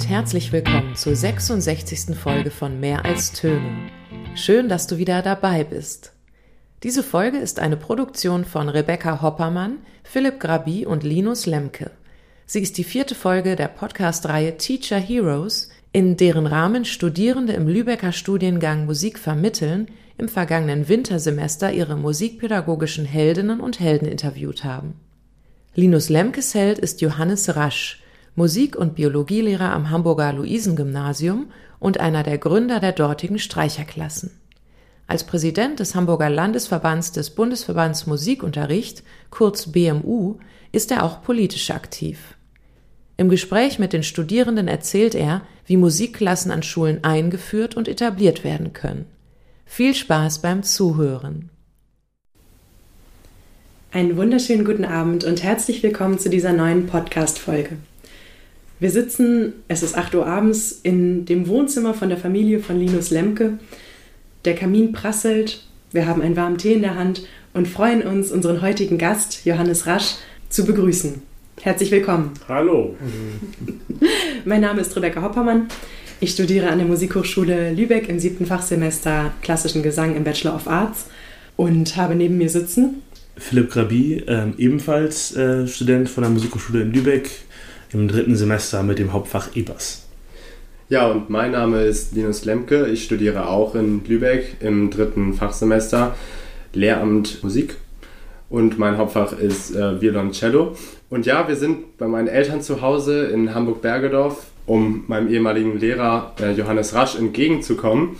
Und herzlich willkommen zur 66. Folge von Mehr als Töne. Schön, dass du wieder dabei bist. Diese Folge ist eine Produktion von Rebecca Hoppermann, Philipp Grabi und Linus Lemke. Sie ist die vierte Folge der Podcast-Reihe Teacher Heroes, in deren Rahmen Studierende im Lübecker Studiengang Musik vermitteln im vergangenen Wintersemester ihre musikpädagogischen Heldinnen und Helden interviewt haben. Linus Lemkes Held ist Johannes Rasch, Musik- und Biologielehrer am Hamburger Luisengymnasium und einer der Gründer der dortigen Streicherklassen. Als Präsident des Hamburger Landesverbands des Bundesverbands Musikunterricht, kurz BMU, ist er auch politisch aktiv. Im Gespräch mit den Studierenden erzählt er, wie Musikklassen an Schulen eingeführt und etabliert werden können. Viel Spaß beim Zuhören. Einen wunderschönen guten Abend und herzlich willkommen zu dieser neuen Podcast-Folge. Wir sitzen, es ist 8 Uhr abends, in dem Wohnzimmer von der Familie von Linus Lemke. Der Kamin prasselt, wir haben einen warmen Tee in der Hand und freuen uns, unseren heutigen Gast, Johannes Rasch, zu begrüßen. Herzlich willkommen. Hallo. mein Name ist Rebecca Hoppermann. Ich studiere an der Musikhochschule Lübeck im siebten Fachsemester klassischen Gesang im Bachelor of Arts und habe neben mir sitzen Philipp Grabi, äh, ebenfalls äh, Student von der Musikhochschule in Lübeck im dritten Semester mit dem Hauptfach EBAS. Ja, und mein Name ist Linus Lemke. Ich studiere auch in Lübeck im dritten Fachsemester Lehramt Musik und mein Hauptfach ist äh, Violoncello. Und ja, wir sind bei meinen Eltern zu Hause in Hamburg-Bergedorf, um meinem ehemaligen Lehrer äh, Johannes Rasch entgegenzukommen.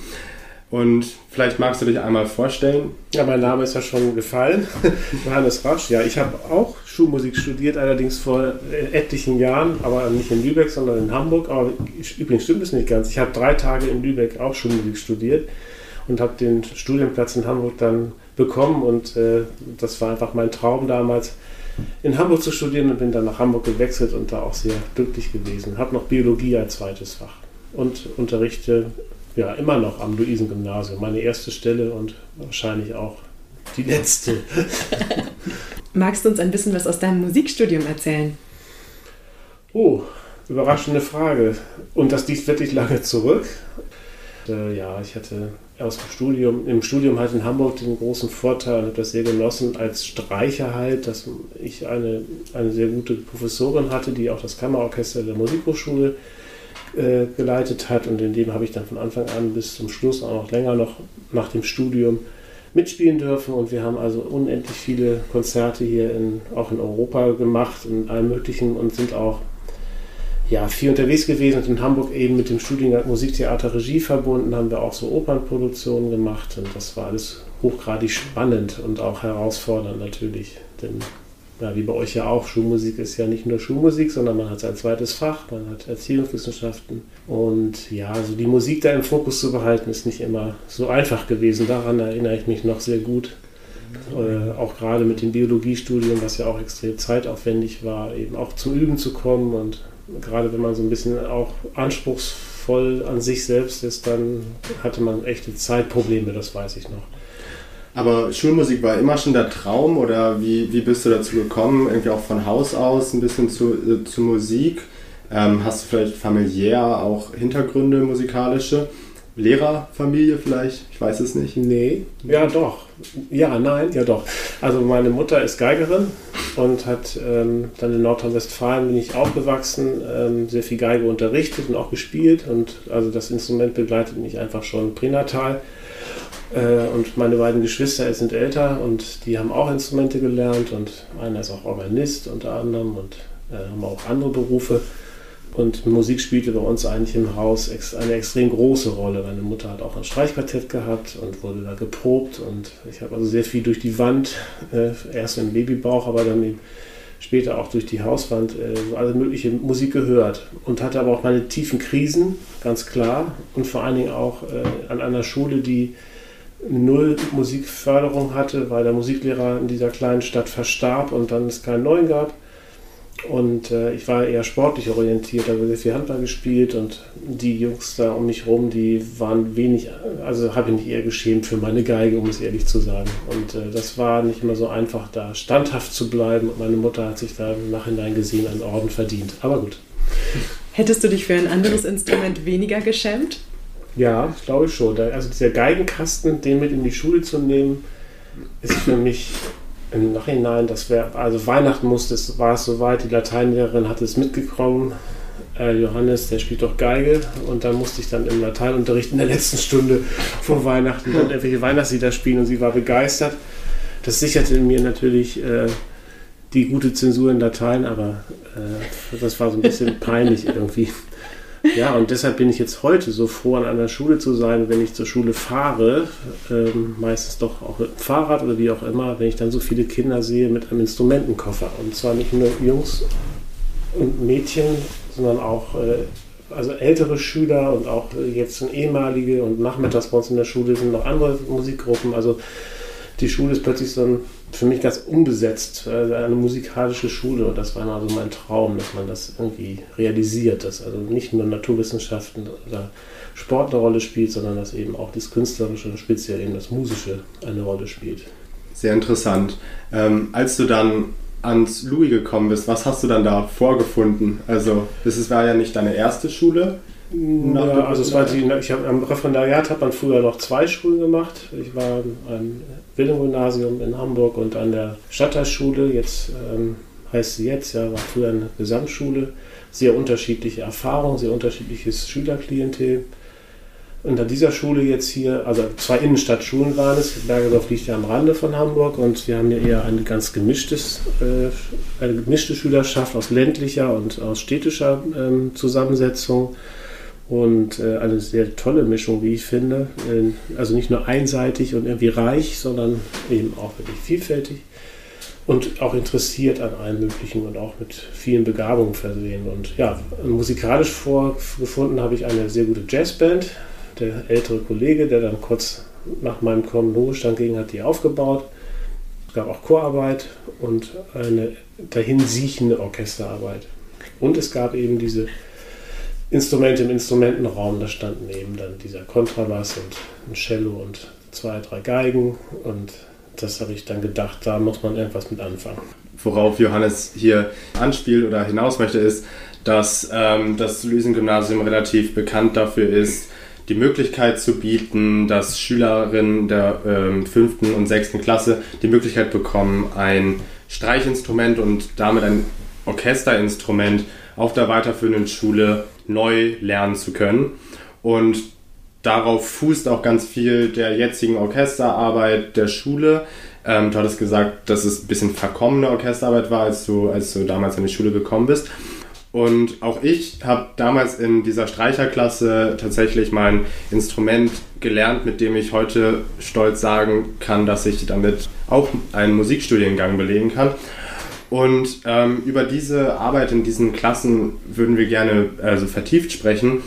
Und vielleicht magst du dich einmal vorstellen. Ja, mein Name ist ja schon gefallen. Johannes Rasch. Ja, ich habe auch Schulmusik studiert, allerdings vor äh, etlichen Jahren, aber nicht in Lübeck, sondern in Hamburg. Aber übrigens stimmt es nicht ganz. Ich habe drei Tage in Lübeck auch Schulmusik studiert und habe den Studienplatz in Hamburg dann bekommen. Und äh, das war einfach mein Traum damals, in Hamburg zu studieren und bin dann nach Hamburg gewechselt und da auch sehr glücklich gewesen. Habe noch Biologie als zweites Fach und unterrichte ja immer noch am Luisengymnasium. Meine erste Stelle und wahrscheinlich auch die letzte. Magst du uns ein bisschen was aus deinem Musikstudium erzählen? Oh, überraschende Frage. Und das liegt wirklich lange zurück. Äh, ja, ich hatte aus dem Studium, im Studium halt in Hamburg den großen Vorteil und habe das sehr genossen als Streicher halt, dass ich eine, eine sehr gute Professorin hatte, die auch das Kammerorchester der Musikhochschule äh, geleitet hat. Und in dem habe ich dann von Anfang an bis zum Schluss auch noch länger noch nach dem Studium mitspielen dürfen. Und wir haben also unendlich viele Konzerte hier in, auch in Europa gemacht, in allem möglichen und sind auch ja, viel unterwegs gewesen. Und in Hamburg eben mit dem Studiengang Musiktheater Regie verbunden, haben wir auch so Opernproduktionen gemacht. Und das war alles hochgradig spannend und auch herausfordernd natürlich, denn ja, wie bei euch ja auch, Schulmusik ist ja nicht nur Schulmusik, sondern man hat sein zweites Fach, man hat Erziehungswissenschaften. Und ja, also die Musik da im Fokus zu behalten, ist nicht immer so einfach gewesen. Daran erinnere ich mich noch sehr gut. Äh, auch gerade mit dem Biologiestudium, was ja auch extrem zeitaufwendig war, eben auch zum Üben zu kommen. Und gerade wenn man so ein bisschen auch anspruchsvoll an sich selbst ist, dann hatte man echte Zeitprobleme, das weiß ich noch. Aber Schulmusik war immer schon der Traum oder wie, wie bist du dazu gekommen? Irgendwie auch von Haus aus ein bisschen zu, äh, zu Musik? Ähm, hast du vielleicht familiär auch Hintergründe musikalische? Lehrerfamilie vielleicht? Ich weiß es nicht. Nee, ja doch. Ja, nein, ja doch. Also meine Mutter ist Geigerin und hat ähm, dann in Nordrhein-Westfalen bin ich aufgewachsen, ähm, sehr viel Geige unterrichtet und auch gespielt und also das Instrument begleitet mich einfach schon pränatal. Äh, und meine beiden Geschwister sind älter und die haben auch Instrumente gelernt und einer ist auch Organist unter anderem und äh, haben auch andere Berufe. Und Musik spielte bei uns eigentlich im Haus eine extrem große Rolle. Meine Mutter hat auch ein Streichquartett gehabt und wurde da geprobt. Und ich habe also sehr viel durch die Wand, äh, erst im Babybauch, aber dann eben später auch durch die Hauswand, äh, alle mögliche Musik gehört. Und hatte aber auch meine tiefen Krisen, ganz klar. Und vor allen Dingen auch äh, an einer Schule, die null Musikförderung hatte, weil der Musiklehrer in dieser kleinen Stadt verstarb und dann es keinen neuen gab. Und äh, ich war eher sportlich orientiert, habe sehr viel Handball gespielt und die Jungs da um mich rum, die waren wenig, also habe ich mich eher geschämt für meine Geige, um es ehrlich zu sagen. Und äh, das war nicht immer so einfach, da standhaft zu bleiben. Und meine Mutter hat sich da im Nachhinein gesehen einen Orden verdient. Aber gut. Hättest du dich für ein anderes Instrument weniger geschämt? Ja, glaube ich schon. Also dieser Geigenkasten, den mit in die Schule zu nehmen, ist für mich im Nachhinein, das wäre, also Weihnachten musste war es soweit, die Lateinlehrerin hat es mitgekommen, äh, Johannes, der spielt doch Geige und dann musste ich dann im Lateinunterricht in der letzten Stunde vor Weihnachten dann irgendwelche Weihnachtslieder spielen und sie war begeistert. Das sicherte mir natürlich äh, die gute Zensur in Latein, aber äh, das war so ein bisschen peinlich irgendwie. Ja, und deshalb bin ich jetzt heute so froh, an einer Schule zu sein, wenn ich zur Schule fahre, ähm, meistens doch auch mit dem Fahrrad oder wie auch immer, wenn ich dann so viele Kinder sehe mit einem Instrumentenkoffer. Und zwar nicht nur Jungs und Mädchen, sondern auch äh, also ältere Schüler und auch jetzt schon ehemalige und nachmittags bei uns in der Schule sind noch andere Musikgruppen. Also die Schule ist plötzlich so ein für mich ganz unbesetzt, also eine musikalische Schule und das war immer so mein Traum, dass man das irgendwie realisiert, dass also nicht nur Naturwissenschaften oder Sport eine Rolle spielt, sondern dass eben auch das Künstlerische und speziell eben das Musische eine Rolle spielt. Sehr interessant. Ähm, als du dann ans Louis gekommen bist, was hast du dann da vorgefunden? Also, das war ja nicht deine erste Schule. Ja, also es war die, ich hab, am Referendariat hat man früher noch zwei Schulen gemacht. Ich war am Wilhelm-Gymnasium in Hamburg und an der Stadtteilschule. Jetzt ähm, heißt sie jetzt, ja, war früher eine Gesamtschule. Sehr unterschiedliche Erfahrungen, sehr unterschiedliches Schülerklientel. Und an dieser Schule jetzt hier, also zwei Innenstadtschulen waren es. Bergedorf liegt ja am Rande von Hamburg und wir haben hier eher eine ganz gemischtes, äh, eine gemischte Schülerschaft aus ländlicher und aus städtischer ähm, Zusammensetzung und äh, eine sehr tolle Mischung, wie ich finde. Äh, also nicht nur einseitig und irgendwie reich, sondern eben auch wirklich vielfältig und auch interessiert an allem Möglichen und auch mit vielen Begabungen versehen. Und ja, musikalisch vorgefunden habe ich eine sehr gute Jazzband. Der ältere Kollege, der dann kurz nach meinem Kommen Ruhestand ging, hat die aufgebaut. Es gab auch Chorarbeit und eine dahin siechende Orchesterarbeit. Und es gab eben diese Instrumente im Instrumentenraum. Da standen eben dann dieser Kontrabass und ein Cello und zwei, drei Geigen. Und das habe ich dann gedacht, da muss man irgendwas mit anfangen. Worauf Johannes hier anspielt oder hinaus möchte, ist, dass ähm, das Luisen-Gymnasium relativ bekannt dafür ist, die Möglichkeit zu bieten, dass Schülerinnen der ähm, fünften und sechsten Klasse die Möglichkeit bekommen, ein Streichinstrument und damit ein Orchesterinstrument auf der weiterführenden Schule neu lernen zu können. Und darauf fußt auch ganz viel der jetzigen Orchesterarbeit der Schule. Ähm, du hattest gesagt, dass es ein bisschen verkommene Orchesterarbeit war, als du, als du damals in die Schule gekommen bist. Und auch ich habe damals in dieser Streicherklasse tatsächlich mein Instrument gelernt, mit dem ich heute stolz sagen kann, dass ich damit auch einen Musikstudiengang belegen kann. Und ähm, über diese Arbeit in diesen Klassen würden wir gerne also vertieft sprechen,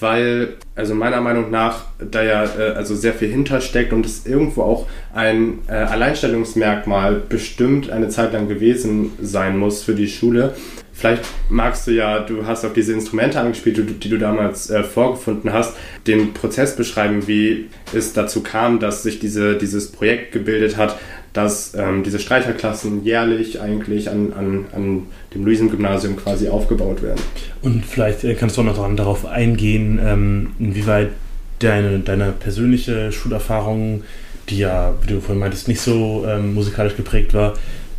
weil also meiner Meinung nach da ja äh, also sehr viel hintersteckt und es irgendwo auch ein äh, Alleinstellungsmerkmal bestimmt eine Zeit lang gewesen sein muss für die Schule. Vielleicht magst du ja, du hast auf diese Instrumente angespielt, die, die du damals äh, vorgefunden hast, den Prozess beschreiben, wie es dazu kam, dass sich diese, dieses Projekt gebildet hat, dass ähm, diese Streicherklassen jährlich eigentlich an, an, an dem Luisen-Gymnasium quasi aufgebaut werden. Und vielleicht äh, kannst du auch noch darauf eingehen, ähm, inwieweit deine, deine persönliche Schulerfahrung, die ja, wie du vorhin meintest, nicht so ähm, musikalisch geprägt war,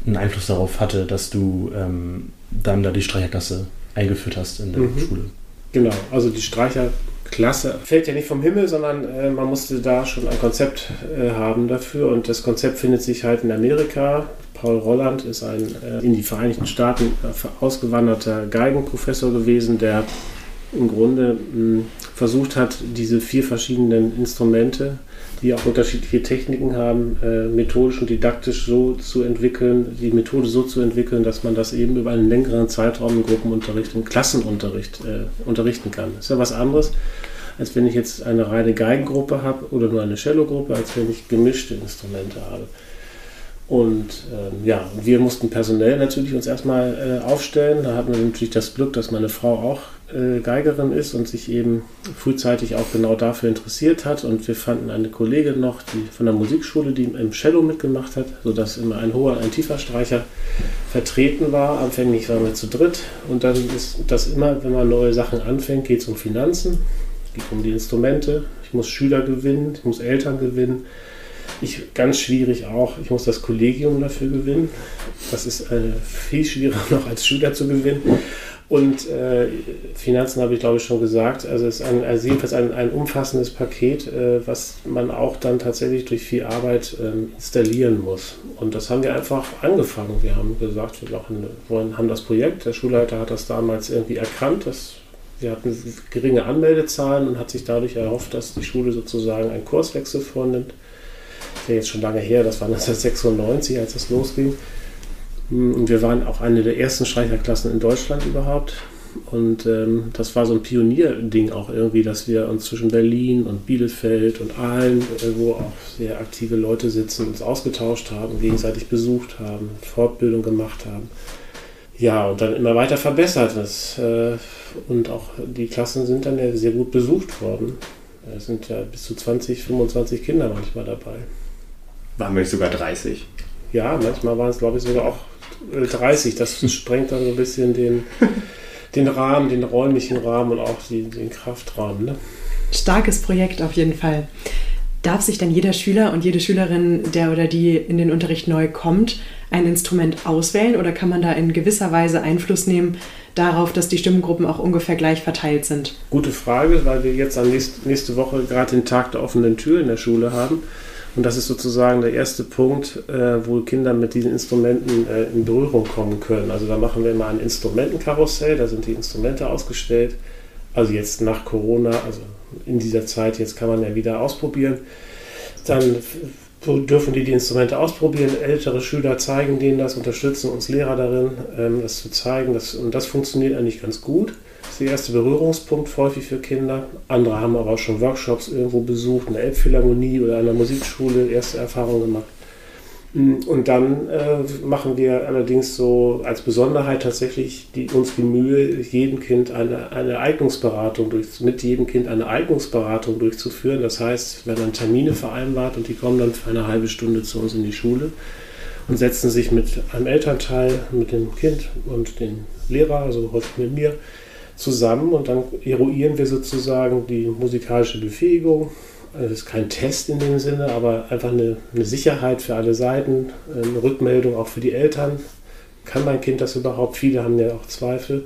einen Einfluss darauf hatte, dass du ähm, dann da die Streicherklasse eingeführt hast in der mhm. Schule. Genau, also die Streicher Klasse. Fällt ja nicht vom Himmel, sondern äh, man musste da schon ein Konzept äh, haben dafür. Und das Konzept findet sich halt in Amerika. Paul Rolland ist ein äh, in die Vereinigten Staaten äh, ausgewanderter Geigenprofessor gewesen, der im Grunde mh, versucht hat, diese vier verschiedenen Instrumente, die auch unterschiedliche Techniken haben, äh, methodisch und didaktisch so zu entwickeln, die Methode so zu entwickeln, dass man das eben über einen längeren Zeitraum im Gruppenunterricht, im Klassenunterricht äh, unterrichten kann. Das ist ja was anderes, als wenn ich jetzt eine reine Geigengruppe habe oder nur eine Cellogruppe, als wenn ich gemischte Instrumente habe. Und ähm, ja, wir mussten personell natürlich uns erstmal äh, aufstellen. Da hatten wir natürlich das Glück, dass meine Frau auch äh, Geigerin ist und sich eben frühzeitig auch genau dafür interessiert hat. Und wir fanden eine Kollegin noch, die von der Musikschule, die im Cello mitgemacht hat, sodass immer ein hoher, ein tiefer Streicher vertreten war. Anfänglich waren wir zu dritt. Und dann ist das immer, wenn man neue Sachen anfängt, geht es um Finanzen, geht um die Instrumente. Ich muss Schüler gewinnen, ich muss Eltern gewinnen. Ich, ganz schwierig auch, ich muss das Kollegium dafür gewinnen. Das ist äh, viel schwieriger noch als Schüler zu gewinnen. Und äh, Finanzen habe ich glaube ich schon gesagt. Also es ist ein, also jedenfalls ein, ein umfassendes Paket, äh, was man auch dann tatsächlich durch viel Arbeit äh, installieren muss. Und das haben wir einfach angefangen. Wir haben gesagt, wir machen, wollen, haben das Projekt. Der Schulleiter hat das damals irgendwie erkannt. Dass wir hatten geringe Anmeldezahlen und hat sich dadurch erhofft, dass die Schule sozusagen einen Kurswechsel vornimmt. Ist ja jetzt schon lange her, das war 1996, als das losging. Und wir waren auch eine der ersten Streicherklassen in Deutschland überhaupt. Und ähm, das war so ein Pionierding auch irgendwie, dass wir uns zwischen Berlin und Bielefeld und Aalen, äh, wo auch sehr aktive Leute sitzen, uns ausgetauscht haben, gegenseitig besucht haben, Fortbildung gemacht haben. Ja, und dann immer weiter verbessert. Das, äh, und auch die Klassen sind dann ja sehr gut besucht worden. Es sind ja bis zu 20, 25 Kinder manchmal dabei. Waren wir nicht sogar 30? Ja, manchmal waren es, glaube ich, sogar auch 30. Das sprengt dann so ein bisschen den, den Rahmen, den räumlichen Rahmen und auch die, den Kraftrahmen. Ne? Starkes Projekt auf jeden Fall. Darf sich dann jeder Schüler und jede Schülerin, der oder die in den Unterricht neu kommt, ein Instrument auswählen oder kann man da in gewisser Weise Einfluss nehmen darauf, dass die Stimmengruppen auch ungefähr gleich verteilt sind? Gute Frage, weil wir jetzt am nächst, nächste Woche gerade den Tag der offenen Tür in der Schule haben. Und das ist sozusagen der erste Punkt, äh, wo Kinder mit diesen Instrumenten äh, in Berührung kommen können. Also da machen wir immer ein Instrumentenkarussell, da sind die Instrumente ausgestellt. Also jetzt nach Corona, also in dieser Zeit, jetzt kann man ja wieder ausprobieren. Dann dürfen die die Instrumente ausprobieren. Ältere Schüler zeigen denen das, unterstützen uns Lehrer darin, ähm, das zu zeigen. Das, und das funktioniert eigentlich ganz gut der erste Berührungspunkt häufig für Kinder. Andere haben aber auch schon Workshops irgendwo besucht, eine Elbphilharmonie oder einer Musikschule, erste Erfahrungen gemacht. Mm, und dann äh, machen wir allerdings so als Besonderheit tatsächlich die, uns die Mühe, jedem Kind eine, eine Eignungsberatung durch, mit jedem Kind eine Eignungsberatung durchzuführen. Das heißt, werden dann Termine vereinbart und die kommen dann für eine halbe Stunde zu uns in die Schule und setzen sich mit einem Elternteil, mit dem Kind und dem Lehrer, also häufig mit mir, zusammen und dann eruieren wir sozusagen die musikalische Befähigung. Also das ist kein Test in dem Sinne, aber einfach eine, eine Sicherheit für alle Seiten, eine Rückmeldung auch für die Eltern. Kann mein Kind das überhaupt? Viele haben ja auch Zweifel.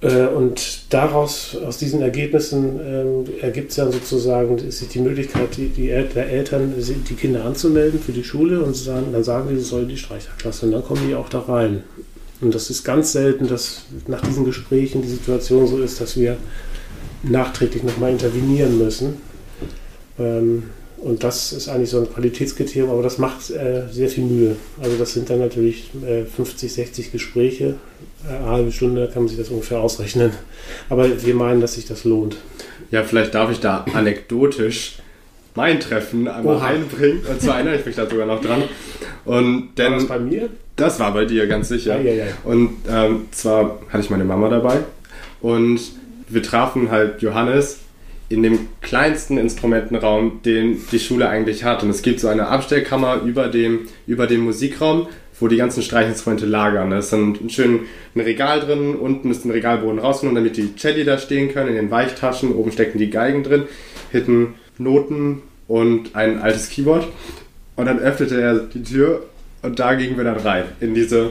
Äh, und daraus, aus diesen Ergebnissen ähm, ergibt es dann sozusagen sich die Möglichkeit, die, die Eltern die Kinder anzumelden für die Schule und sagen, dann sagen die, sie sollen die Streicherklasse und dann kommen die auch da rein. Und das ist ganz selten, dass nach diesen Gesprächen die Situation so ist, dass wir nachträglich nochmal intervenieren müssen. Ähm, und das ist eigentlich so ein Qualitätskriterium, aber das macht äh, sehr viel Mühe. Also das sind dann natürlich äh, 50, 60 Gespräche. Äh, eine halbe Stunde kann man sich das ungefähr ausrechnen. Aber wir meinen, dass sich das lohnt. Ja, vielleicht darf ich da anekdotisch mein Treffen einmal Oha. einbringen. Und zwar erinnere ich mich da sogar noch dran. Und denn, War das bei mir? Das war bei dir, ganz sicher. Ja, ja, ja. Und ähm, zwar hatte ich meine Mama dabei und wir trafen halt Johannes in dem kleinsten Instrumentenraum, den die Schule eigentlich hat. Und es gibt so eine Abstellkammer über dem, über dem Musikraum, wo die ganzen Streichinstrumente lagern. Da ist dann schön ein Regal drin, unten ist ein Regalboden rausgenommen, damit die Celli da stehen können, in den Weichtaschen. Oben stecken die Geigen drin, hinten Noten und ein altes Keyboard. Und dann öffnete er die Tür und da gingen wir dann rein in diese,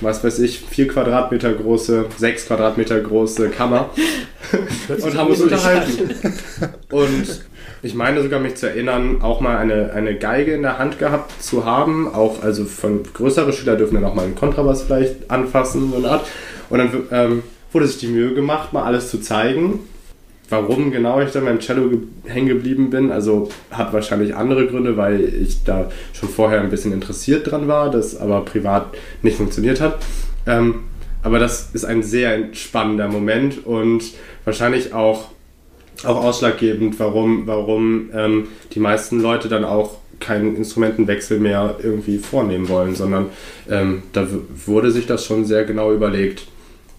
was weiß ich, vier Quadratmeter große, sechs Quadratmeter große Kammer und haben uns unterhalten. Und ich meine sogar mich zu erinnern, auch mal eine, eine Geige in der Hand gehabt zu haben. Auch also von größeren Schülern dürfen dann auch mal einen Kontrabass vielleicht anfassen, so eine Art. Und dann ähm, wurde sich die Mühe gemacht, mal alles zu zeigen. Warum genau ich dann beim Cello ge hängen geblieben bin, also hat wahrscheinlich andere Gründe, weil ich da schon vorher ein bisschen interessiert dran war, das aber privat nicht funktioniert hat. Ähm, aber das ist ein sehr spannender Moment und wahrscheinlich auch, auch ausschlaggebend, warum, warum ähm, die meisten Leute dann auch keinen Instrumentenwechsel mehr irgendwie vornehmen wollen, sondern ähm, da wurde sich das schon sehr genau überlegt,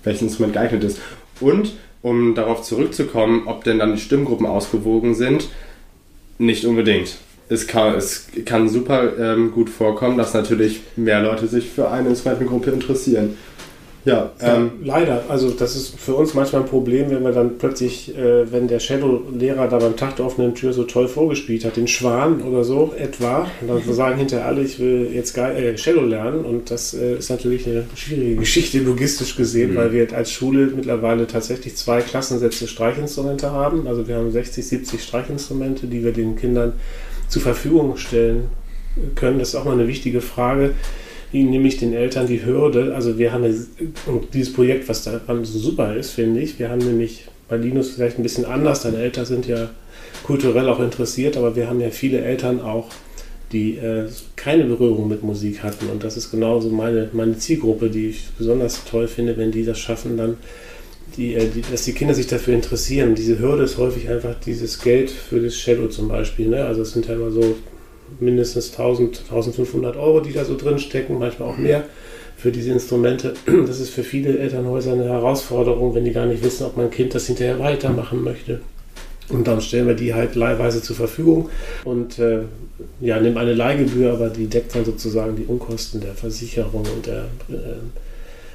welches Instrument geeignet ist. Und um darauf zurückzukommen, ob denn dann die Stimmgruppen ausgewogen sind, nicht unbedingt. Es kann, es kann super ähm, gut vorkommen, dass natürlich mehr Leute sich für eine Instrumentengruppe interessieren. Ja, ähm, leider. Also das ist für uns manchmal ein Problem, wenn wir dann plötzlich, äh, wenn der Shadow-Lehrer da beim Tag der offenen Tür so toll vorgespielt hat, den Schwan oder so etwa, dann sagen hinterher alle, ich will jetzt äh, Shadow lernen und das äh, ist natürlich eine schwierige Geschichte logistisch gesehen, mhm. weil wir als Schule mittlerweile tatsächlich zwei Klassensätze Streichinstrumente haben. Also wir haben 60, 70 Streichinstrumente, die wir den Kindern zur Verfügung stellen können. Das ist auch mal eine wichtige Frage nämlich den Eltern die Hürde. Also wir haben und dieses Projekt, was daran so super ist, finde ich, wir haben nämlich bei Linus vielleicht ein bisschen anders, deine Eltern sind ja kulturell auch interessiert, aber wir haben ja viele Eltern auch, die äh, keine Berührung mit Musik hatten. Und das ist genauso meine, meine Zielgruppe, die ich besonders toll finde, wenn die das schaffen, dann die, äh, die, dass die Kinder sich dafür interessieren. Diese Hürde ist häufig einfach dieses Geld für das Shadow zum Beispiel. Ne? Also es sind ja immer so mindestens 1000, 1500 Euro, die da so drin stecken, manchmal auch mehr für diese Instrumente. Das ist für viele Elternhäuser eine Herausforderung, wenn die gar nicht wissen, ob mein Kind das hinterher weitermachen möchte. Und dann stellen wir die halt leihweise zur Verfügung und äh, ja, nehmen eine Leihgebühr, aber die deckt dann sozusagen die Unkosten der Versicherung und der äh,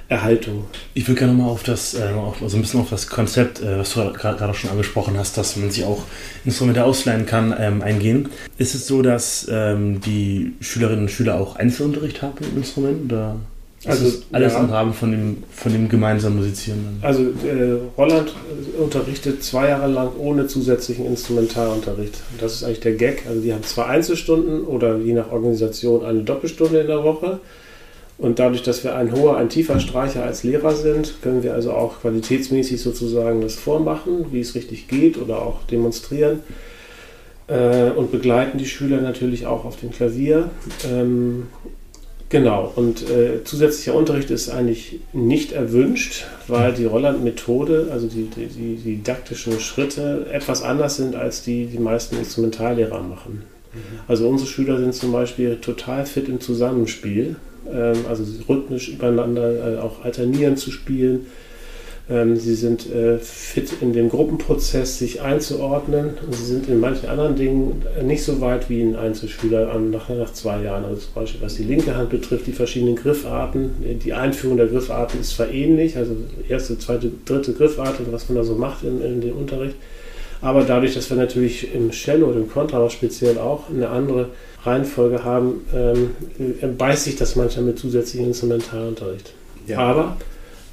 Erhaltung. Ich würde gerne mal auf das, äh, auf, also ein bisschen auf das Konzept, äh, was du gerade schon angesprochen hast, dass man sich auch Instrumente ausleihen kann, ähm, eingehen. Ist es so, dass ähm, die Schülerinnen und Schüler auch Einzelunterricht haben im Instrument? Oder also alles ja. im Rahmen von dem, von dem gemeinsamen Musizieren? Also äh, Roland unterrichtet zwei Jahre lang ohne zusätzlichen Instrumentalunterricht. Das ist eigentlich der Gag. Also die haben zwei Einzelstunden oder je nach Organisation eine Doppelstunde in der Woche. Und dadurch, dass wir ein hoher, ein tiefer Streicher als Lehrer sind, können wir also auch qualitätsmäßig sozusagen das vormachen, wie es richtig geht oder auch demonstrieren äh, und begleiten die Schüler natürlich auch auf dem Klavier. Ähm, genau, und äh, zusätzlicher Unterricht ist eigentlich nicht erwünscht, weil die Rolland-Methode, also die, die, die, didaktischen Schritte, etwas anders sind, als die die meisten Instrumentallehrer machen. Mhm. Also unsere Schüler sind zum Beispiel total fit im Zusammenspiel also rhythmisch übereinander äh, auch alternieren zu spielen. Ähm, sie sind äh, fit in dem Gruppenprozess, sich einzuordnen. sie sind in manchen anderen Dingen nicht so weit wie ein Einzelschüler nach, nach zwei Jahren. Also zum Beispiel, was die linke Hand betrifft, die verschiedenen Griffarten. Die Einführung der Griffarten ist zwar ähnlich, also erste, zweite, dritte Griffart und was man da so macht in, in dem Unterricht. Aber dadurch, dass wir natürlich im Cello und im Kontrabass speziell auch eine andere Reihenfolge haben, ähm, beißt sich das manchmal mit zusätzlichem Instrumentalunterricht. Ja. Aber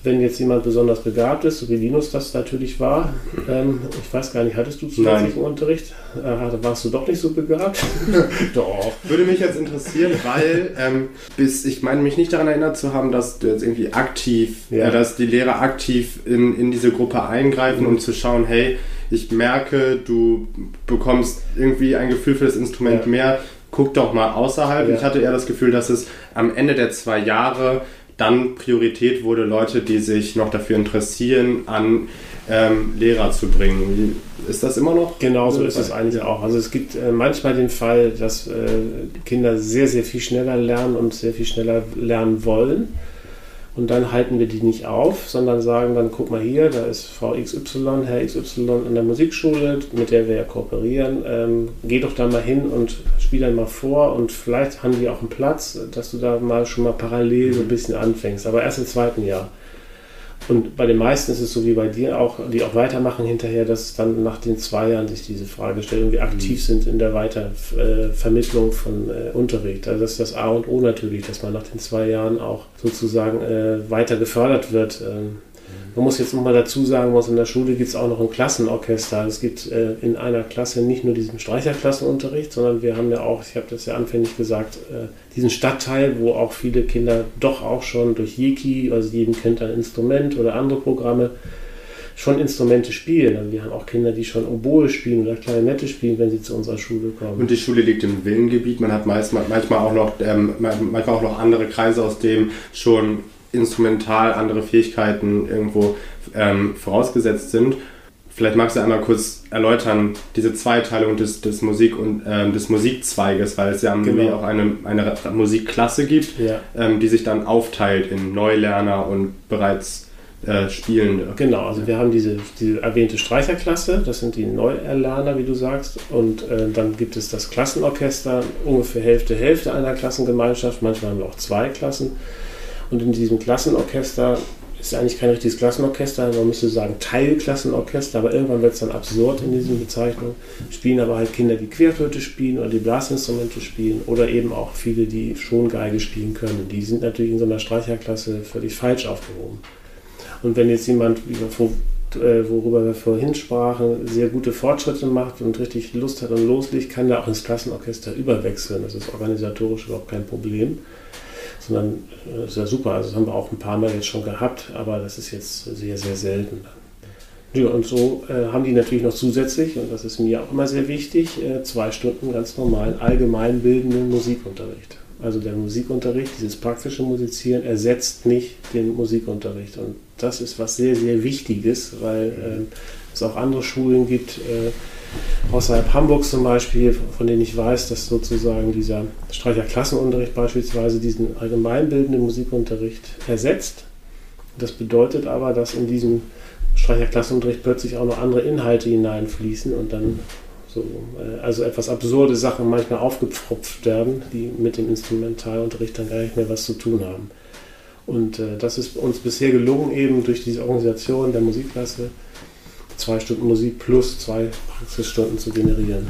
wenn jetzt jemand besonders begabt ist, so wie Linus das natürlich war, ähm, ich weiß gar nicht, hattest du zusätzlichen Nein. Unterricht? Äh, warst du doch nicht so begabt? doch. Würde mich jetzt interessieren, weil ähm, bis ich meine mich nicht daran erinnert zu haben, dass du jetzt irgendwie aktiv, ja. äh, dass die Lehrer aktiv in, in diese Gruppe eingreifen, mhm. um zu schauen, hey, ich merke, du bekommst irgendwie ein Gefühl für das Instrument ja. mehr, guck doch mal außerhalb. Ja. Ich hatte eher das Gefühl, dass es am Ende der zwei Jahre dann Priorität wurde, Leute, die sich noch dafür interessieren, an ähm, Lehrer zu bringen. Ist das immer noch? Genau so ist es eigentlich auch. Also es gibt äh, manchmal den Fall, dass äh, Kinder sehr, sehr viel schneller lernen und sehr viel schneller lernen wollen. Und dann halten wir die nicht auf, sondern sagen dann, guck mal hier, da ist Frau XY, Herr XY in der Musikschule, mit der wir ja kooperieren. Ähm, geh doch da mal hin und spiel dann mal vor und vielleicht haben die auch einen Platz, dass du da mal schon mal parallel so ein bisschen anfängst, aber erst im zweiten Jahr. Und bei den meisten ist es so wie bei dir auch, die auch weitermachen hinterher, dass dann nach den zwei Jahren sich diese Frage stellt und wir aktiv mhm. sind in der Weitervermittlung von äh, Unterricht. Also das ist das A und O natürlich, dass man nach den zwei Jahren auch sozusagen äh, weiter gefördert wird. Ähm, man muss jetzt nochmal dazu sagen, was in der Schule gibt es auch noch ein Klassenorchester. Es gibt äh, in einer Klasse nicht nur diesen Streicherklassenunterricht, sondern wir haben ja auch, ich habe das ja anfänglich gesagt, äh, diesen Stadtteil, wo auch viele Kinder doch auch schon durch Yiki, also jedem kennt ein Instrument oder andere Programme, schon Instrumente spielen. Also wir haben auch Kinder, die schon Oboe spielen oder Klarinette spielen, wenn sie zu unserer Schule kommen. Und die Schule liegt im Villengebiet. Man hat meist, manchmal, auch noch, ähm, manchmal auch noch andere Kreise, aus dem schon instrumental andere Fähigkeiten irgendwo ähm, vorausgesetzt sind. Vielleicht magst du einmal kurz erläutern, diese Zweiteilung des, des, Musik und, äh, des Musikzweiges, weil es ja genau. auch eine, eine Musikklasse gibt, ja. ähm, die sich dann aufteilt in Neulerner und bereits äh, Spielende. Genau, also wir haben diese, diese erwähnte Streicherklasse, das sind die Neuerlerner, wie du sagst, und äh, dann gibt es das Klassenorchester, ungefähr Hälfte, Hälfte einer Klassengemeinschaft, manchmal haben wir auch zwei Klassen. Und in diesem Klassenorchester ist eigentlich kein richtiges Klassenorchester, man müsste sagen Teilklassenorchester, aber irgendwann wird es dann absurd in diesen Bezeichnungen. Spielen aber halt Kinder, die Querflöte spielen oder die Blasinstrumente spielen oder eben auch viele, die schon Geige spielen können. Die sind natürlich in so einer Streicherklasse völlig falsch aufgehoben. Und wenn jetzt jemand, äh, worüber wir vorhin sprachen, sehr gute Fortschritte macht und richtig Lust hat und loslegt, kann der auch ins Klassenorchester überwechseln. Das ist organisatorisch überhaupt kein Problem sondern äh, ist ja super. Also das haben wir auch ein paar Mal jetzt schon gehabt, aber das ist jetzt sehr, sehr selten. Ja, und so äh, haben die natürlich noch zusätzlich, und das ist mir auch immer sehr wichtig, äh, zwei Stunden ganz normalen allgemeinbildenden Musikunterricht. Also der Musikunterricht, dieses praktische Musizieren, ersetzt nicht den Musikunterricht. Und das ist was sehr, sehr Wichtiges, weil äh, es auch andere Schulen gibt, äh, außerhalb Hamburgs zum Beispiel, von denen ich weiß, dass sozusagen dieser Streicherklassenunterricht beispielsweise diesen allgemeinbildenden Musikunterricht ersetzt. Das bedeutet aber, dass in diesem Streicherklassenunterricht plötzlich auch noch andere Inhalte hineinfließen und dann so, äh, also etwas absurde Sachen manchmal aufgepfropft werden, die mit dem Instrumentalunterricht dann gar nicht mehr was zu tun haben. Und äh, das ist uns bisher gelungen, eben durch diese Organisation der Musikklasse zwei Stunden Musik plus zwei Praxisstunden zu generieren.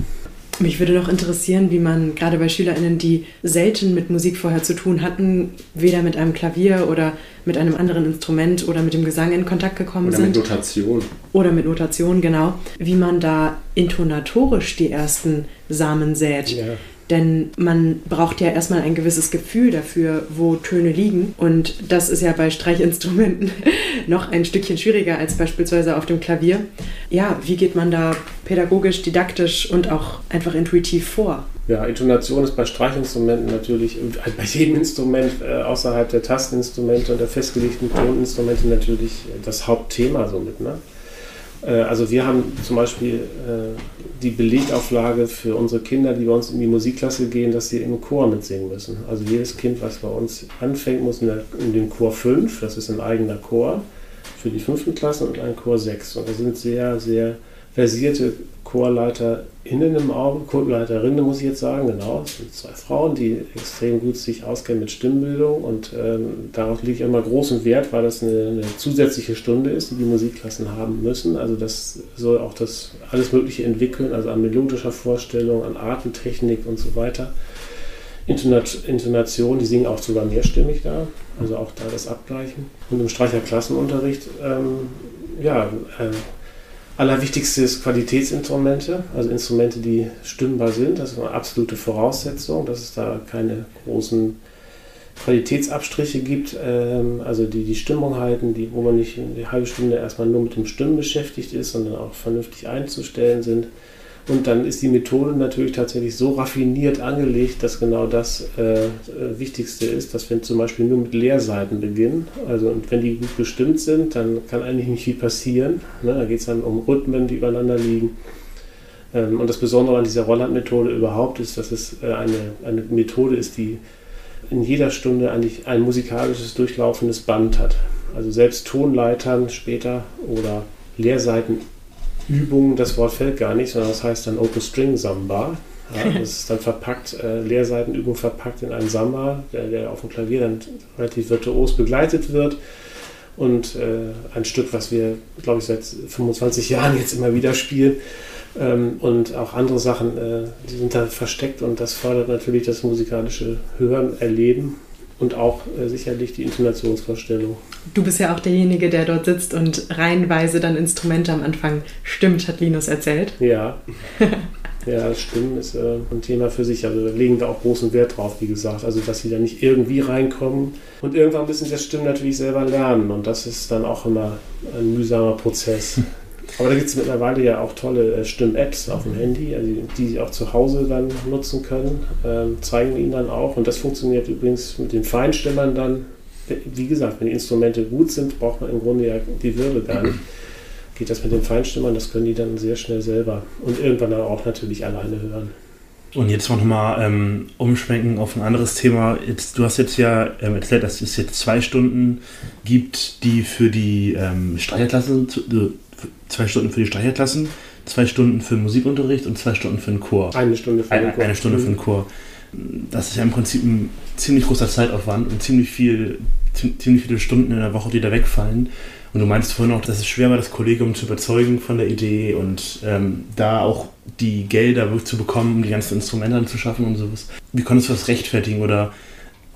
Mich würde noch interessieren, wie man gerade bei SchülerInnen, die selten mit Musik vorher zu tun hatten, weder mit einem Klavier oder mit einem anderen Instrument oder mit dem Gesang in Kontakt gekommen oder sind. Oder mit Notation. Oder mit Notation, genau. Wie man da intonatorisch die ersten Samen sät. Ja. Denn man braucht ja erstmal ein gewisses Gefühl dafür, wo Töne liegen. Und das ist ja bei Streichinstrumenten noch ein Stückchen schwieriger als beispielsweise auf dem Klavier. Ja, wie geht man da pädagogisch, didaktisch und auch einfach intuitiv vor? Ja, Intonation ist bei Streichinstrumenten natürlich, bei jedem Instrument äh, außerhalb der Tasteninstrumente und der festgelegten Toninstrumente natürlich das Hauptthema somit. Ne? Äh, also wir haben zum Beispiel äh, die Belegauflage für unsere Kinder, die bei uns in die Musikklasse gehen, dass sie im Chor mitsingen müssen. Also jedes Kind, was bei uns anfängt, muss in, der, in den Chor 5, das ist ein eigener Chor für die fünften Klassen und ein Chor 6. Und da sind sehr, sehr versierte ChorleiterInnen im Auge, Chorleiterinnen muss ich jetzt sagen, genau. Das sind zwei Frauen, die extrem gut sich auskennen mit Stimmbildung und ähm, darauf liege ich immer großen Wert, weil das eine, eine, zusätzliche Stunde ist, die die Musikklassen haben müssen. Also das soll auch das alles Mögliche entwickeln, also an melodischer Vorstellung, an Atemtechnik und so weiter. Intonation, die singen auch sogar mehrstimmig da, also auch da das Abgleichen. Und im Streicherklassenunterricht, ähm, ja, äh, Allerwichtigste ist Qualitätsinstrumente, also Instrumente, die stimmbar sind. Das ist eine absolute Voraussetzung, dass es da keine großen Qualitätsabstriche gibt, ähm, also die die Stimmung halten, die, wo man nicht eine halbe Stunde erstmal nur mit dem Stimmen beschäftigt ist, sondern auch vernünftig einzustellen sind. Und dann ist die Methode natürlich tatsächlich so raffiniert angelegt, dass genau das äh, Wichtigste ist, dass wir zum Beispiel nur mit Leerseiten beginnen. Also und wenn die gut bestimmt sind, dann kann eigentlich nicht viel passieren. Ne? Da geht es dann um Rhythmen, die übereinander liegen. Ähm, und das Besondere an dieser Rolland-Methode überhaupt ist, dass es äh, eine, eine Methode ist, die in jeder Stunde eigentlich ein musikalisches durchlaufendes Band hat. Also selbst Tonleitern später oder Leerseiten Übung, das Wort fällt gar nicht, sondern das heißt dann Open String Samba. Ja, das ist dann verpackt, äh, Leerseitenübung verpackt in einen Samba, der, der, auf dem Klavier dann relativ virtuos begleitet wird. Und äh, ein Stück, was wir, glaube ich, seit 25 Jahren jetzt immer wieder spielen. Ähm, und auch andere Sachen, äh, die sind da versteckt und das fördert natürlich das musikalische Hören, Erleben und auch äh, sicherlich die Intonationsvorstellung. Du bist ja auch derjenige, der dort sitzt und reihenweise dann Instrumente am Anfang stimmt, hat Linus erzählt. Ja. ja, Stimmen ist äh, ein Thema für sich. Also legen wir auch großen Wert drauf, wie gesagt. Also, dass sie da nicht irgendwie reinkommen. Und irgendwann müssen sie das Stimmen natürlich selber lernen. Und das ist dann auch immer ein mühsamer Prozess. Aber da gibt es mittlerweile ja auch tolle äh, Stimm-Apps auf dem Handy, also die Sie auch zu Hause dann nutzen können, ähm, zeigen Ihnen dann auch. Und das funktioniert übrigens mit den Feinstimmern dann. Wie gesagt, wenn die Instrumente gut sind, braucht man im Grunde ja die Wirbel gar nicht. geht das mit den Feinstimmern, das können die dann sehr schnell selber und irgendwann dann auch natürlich alleine hören. Und jetzt noch mal ähm, umschwenken auf ein anderes Thema. Jetzt, du hast jetzt ja ähm, erzählt, dass es jetzt zwei Stunden gibt, die für die ähm, Streicherklassen, äh, zwei Stunden für die Streicherklassen, zwei Stunden für Musikunterricht und zwei Stunden für den Chor. Eine Stunde für den Chor. Eine, eine Stunde für den Chor. Das ist ja im Prinzip ein ziemlich großer Zeitaufwand und ziemlich viel, ziemlich viele Stunden in der Woche, die da wegfallen. Und du meinst vorhin auch, dass es schwer war, das Kollegium zu überzeugen von der Idee und ähm, da auch die Gelder zu bekommen, um die ganzen Instrumente anzuschaffen und sowas. Wie konntest du das rechtfertigen oder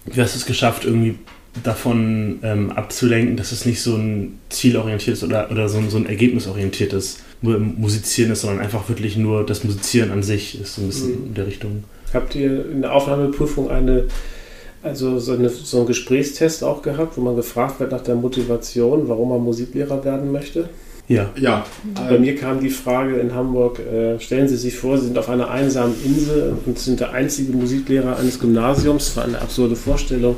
wie hast du es geschafft, irgendwie davon ähm, abzulenken, dass es nicht so ein zielorientiertes oder, oder so, ein, so ein ergebnisorientiertes Musizieren ist, sondern einfach wirklich nur das Musizieren an sich ist, so ein bisschen mhm. in der Richtung. Habt ihr in der Aufnahmeprüfung eine also so, eine, so einen Gesprächstest auch gehabt, wo man gefragt wird nach der Motivation, warum man Musiklehrer werden möchte? Ja. ja. Bei mir kam die Frage in Hamburg, äh, stellen Sie sich vor, Sie sind auf einer einsamen Insel und sind der einzige Musiklehrer eines Gymnasiums, das war eine absurde Vorstellung,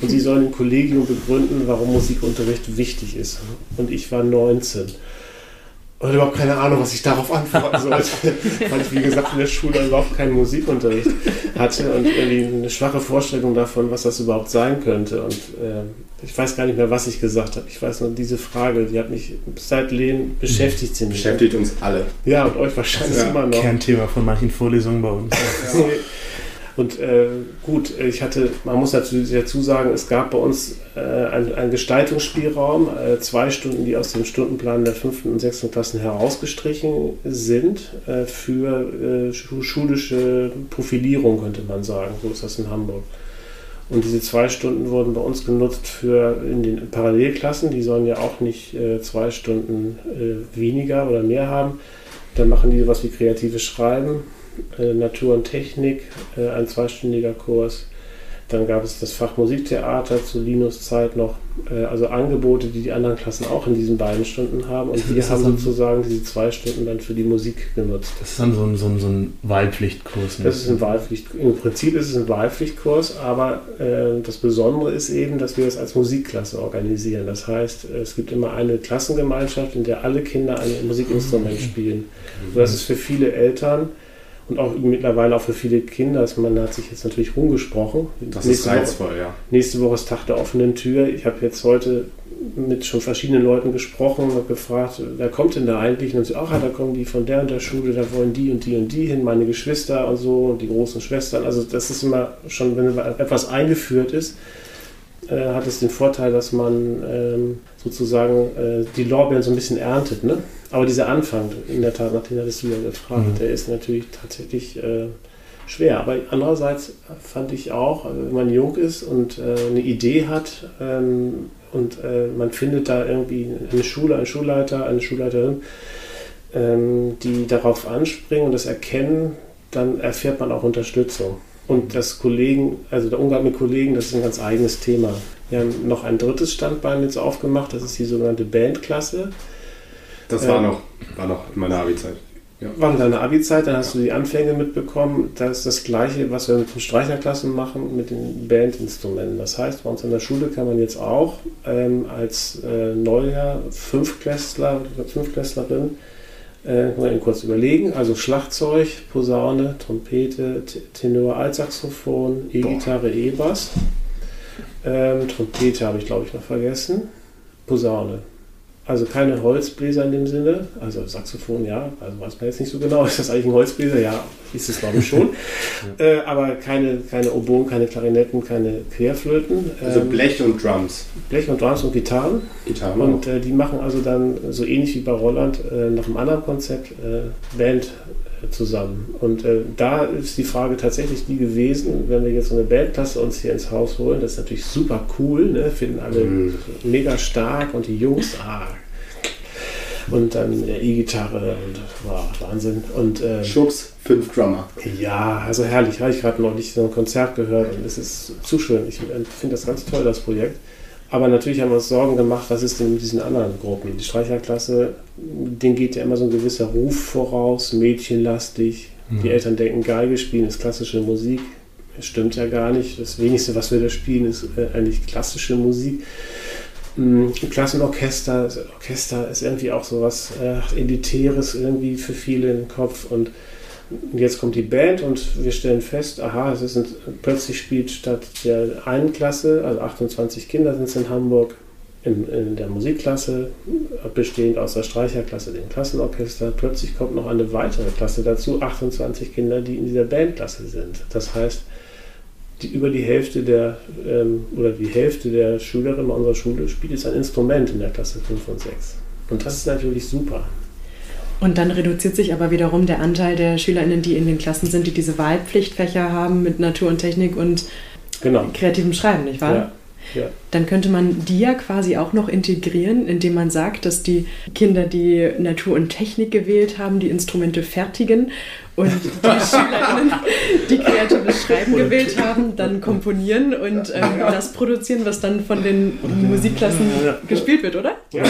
und Sie sollen im Kollegium begründen, warum Musikunterricht wichtig ist. Und ich war 19 und überhaupt keine Ahnung, was ich darauf antworten sollte, weil ich, wie gesagt, in der Schule überhaupt keinen Musikunterricht hatte und irgendwie eine schwache Vorstellung davon, was das überhaupt sein könnte. Und äh, ich weiß gar nicht mehr, was ich gesagt habe. Ich weiß nur, diese Frage, die hat mich seit Lehn beschäftigt. Sie beschäftigt uns alle. Ja, und euch wahrscheinlich ja. immer noch. Kernthema von manchen Vorlesungen bei uns. Und äh, gut, ich hatte, man muss natürlich dazu sagen, es gab bei uns äh, einen, einen Gestaltungsspielraum, äh, zwei Stunden, die aus dem Stundenplan der fünften und sechsten Klassen herausgestrichen sind äh, für äh, schulische Profilierung, könnte man sagen. So ist das in Hamburg. Und diese zwei Stunden wurden bei uns genutzt für in den Parallelklassen. Die sollen ja auch nicht äh, zwei Stunden weniger oder mehr haben. Dann machen die sowas wie kreatives Schreiben äh, Natur und Technik, äh, ein zweistündiger Kurs. Dann gab es das Fach Musiktheater zu Linus Zeit noch, äh, also Angebote, die die anderen Klassen auch in diesen beiden Stunden haben. Und wir haben sozusagen diese zwei Stunden dann für die Musik genutzt. Das ist dann so ein, so ein, so ein Wahlpflichtkurs. Ne? Das ist ein Wahlpflicht, Im Prinzip ist es ein Wahlpflichtkurs, aber äh, das Besondere ist eben, dass wir es als Musikklasse organisieren. Das heißt, es gibt immer eine Klassengemeinschaft, in der alle Kinder ein Musikinstrument spielen. Und das ist für viele Eltern und auch mittlerweile auch für viele Kinder. Man hat sich jetzt natürlich rumgesprochen. Das nächste ist reizvoll, Woche, ja. Nächste Woche ist Tag der offenen Tür. Ich habe jetzt heute mit schon verschiedenen Leuten gesprochen und gefragt, wer kommt denn da eigentlich? Und dann sie, ach, da kommen die von der und der Schule, da wollen die und die und die hin, meine Geschwister und so und die großen Schwestern. Also das ist immer schon, wenn etwas eingeführt ist, äh, hat es den Vorteil, dass man ähm, sozusagen äh, die Lorbeeren so ein bisschen erntet. Ne? Aber dieser Anfang, in der Tat, nach dem hattest du ja gefragt, mhm. der ist natürlich tatsächlich äh, schwer. Aber andererseits fand ich auch, also wenn man jung ist und äh, eine Idee hat ähm, und äh, man findet da irgendwie eine Schule, einen Schulleiter, eine Schulleiterin, ähm, die darauf anspringen und das erkennen, dann erfährt man auch Unterstützung. Und das Kollegen, also der Umgang mit Kollegen, das ist ein ganz eigenes Thema. Wir haben noch ein drittes Standbein jetzt aufgemacht, das ist die sogenannte Bandklasse. Das war, ähm, noch, war noch in meiner Abi-Zeit. Ja. War in deiner Abi-Zeit, dann hast du die Anfänge mitbekommen. Das ist das Gleiche, was wir mit den Streicherklassen machen, mit den Bandinstrumenten. Das heißt, bei uns in der Schule kann man jetzt auch ähm, als äh, Neujahr Fünfklässler oder Fünfklässlerin äh, mal eben kurz überlegen. Also Schlagzeug, Posaune, Trompete, Tenor, Altsaxophon, E-Gitarre, E-Bass. Ähm, Trompete habe ich, glaube ich, noch vergessen. Posaune. Also keine Holzbläser in dem Sinne, also Saxophon ja, also weiß man jetzt nicht so genau, ist das eigentlich ein Holzbläser? Ja, ist es glaube ich schon. ja. äh, aber keine, keine Oboen, keine Klarinetten, keine Querflöten. Also ähm, Blech und Drums. Blech und Drums und Gitarren. Gitarren. Und äh, die machen also dann so ähnlich wie bei Roland äh, nach einem anderen Konzept äh, Band zusammen. Und äh, da ist die Frage tatsächlich die gewesen, wenn wir jetzt so eine Bandklasse uns hier ins Haus holen, das ist natürlich super cool, ne? finden alle mhm. mega stark und die Jungs, ah, und dann E-Gitarre und wow, Wahnsinn. Und, äh, Schubs, fünf Drummer. Ja, also herrlich. Habe ich gerade noch nicht so ein Konzert gehört und es ist zu schön. Ich finde das ganz toll, das Projekt. Aber natürlich haben wir uns Sorgen gemacht, was ist denn mit diesen anderen Gruppen? Die Streicherklasse, denen geht ja immer so ein gewisser Ruf voraus, mädchenlastig. Mhm. Die Eltern denken, Geige spielen ist klassische Musik. Das stimmt ja gar nicht. Das wenigste, was wir da spielen, ist äh, eigentlich klassische Musik. Ein Klassenorchester, Orchester ist irgendwie auch so was äh, Elitäres irgendwie für viele im Kopf und jetzt kommt die Band und wir stellen fest, aha, es ist ein, plötzlich spielt statt der einen Klasse, also 28 Kinder sind es in Hamburg, in, in, der Musikklasse, bestehend aus der Streicherklasse, dem Klassenorchester, plötzlich kommt noch eine weitere Klasse dazu, 28 Kinder, die in dieser Bandklasse sind. Das heißt, die, über die Hälfte der ähm, oder die Hälfte der Schülerinnen unserer Schule spielt jetzt ein Instrument in der Klasse 5 und 6. Und das ist natürlich super. Und dann reduziert sich aber wiederum der Anteil der SchülerInnen, die in den Klassen sind, die diese Wahlpflichtfächer haben mit Natur und Technik und genau. kreativem Schreiben, nicht wahr? Ja. Ja. Dann könnte man die ja quasi auch noch integrieren, indem man sagt, dass die Kinder, die Natur und Technik gewählt haben, die Instrumente fertigen und die SchülerInnen, die kreatives Schreiben gewählt haben, dann komponieren und ähm, das produzieren, was dann von den Musikklassen gespielt wird, oder? Ja.